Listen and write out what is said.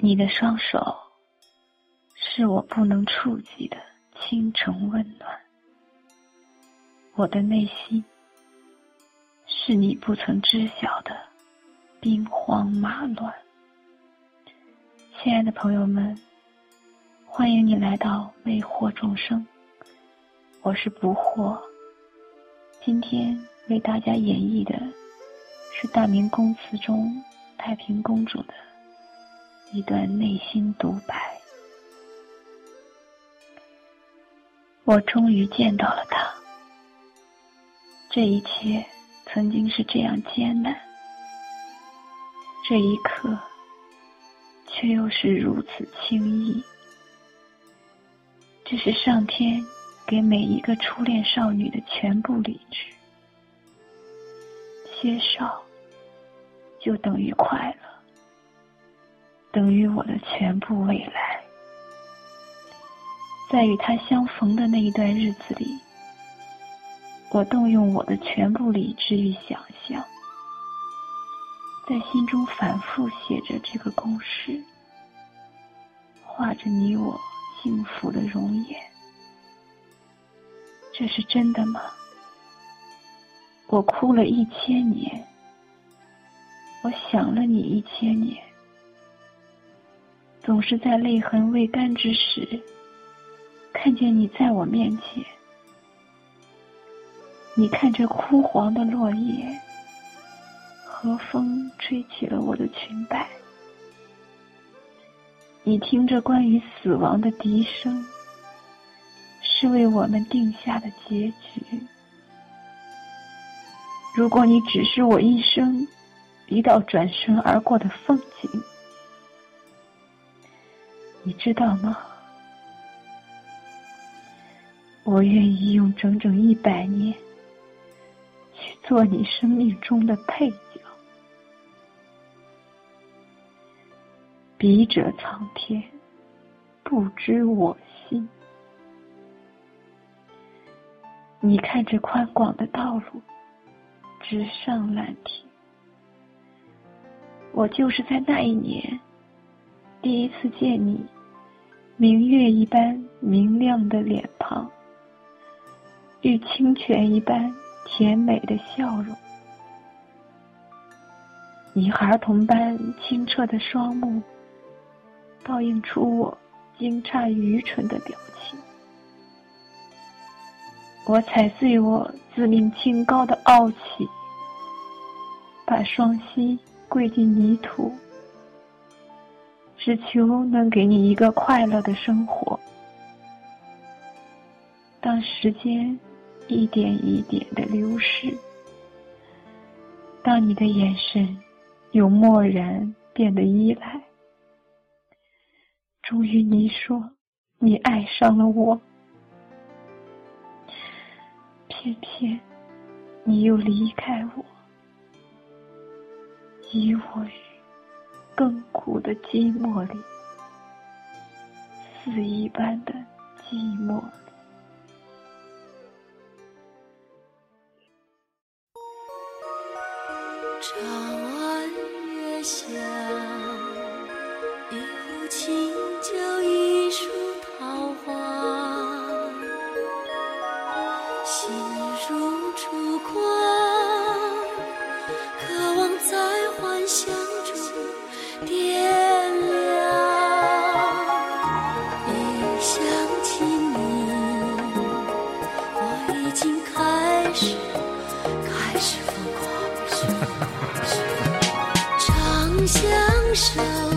你的双手是我不能触及的倾城温暖，我的内心是你不曾知晓的兵荒马乱。亲爱的朋友们，欢迎你来到魅惑众生，我是不惑。今天为大家演绎的是大明宫词中太平公主的一段内心独白。我终于见到了他，这一切曾经是这样艰难，这一刻。却又是如此轻易。这是上天给每一个初恋少女的全部理智。缺少就等于快乐，等于我的全部未来。在与他相逢的那一段日子里，我动用我的全部理智与想象。在心中反复写着这个公式，画着你我幸福的容颜。这是真的吗？我哭了一千年，我想了你一千年，总是在泪痕未干之时，看见你在我面前。你看这枯黄的落叶。和风吹起了我的裙摆，你听着关于死亡的笛声，是为我们定下的结局。如果你只是我一生一道转身而过的风景，你知道吗？我愿意用整整一百年去做你生命中的配角。笔者苍天，不知我心。你看这宽广的道路，直上蓝天。我就是在那一年，第一次见你，明月一般明亮的脸庞，与清泉一般甜美的笑容，你孩童般清澈的双目。倒映出我惊诧愚蠢的表情，我踩碎我自命清高的傲气，把双膝跪进泥土，只求能给你一个快乐的生活。当时间一点一点的流逝，当你的眼神由漠然变得依赖。终于，你说你爱上了我，偏偏你又离开我，遗我于更苦的寂寞里，死一般的寂寞里。长安月下。经开始，开始疯狂，长相守。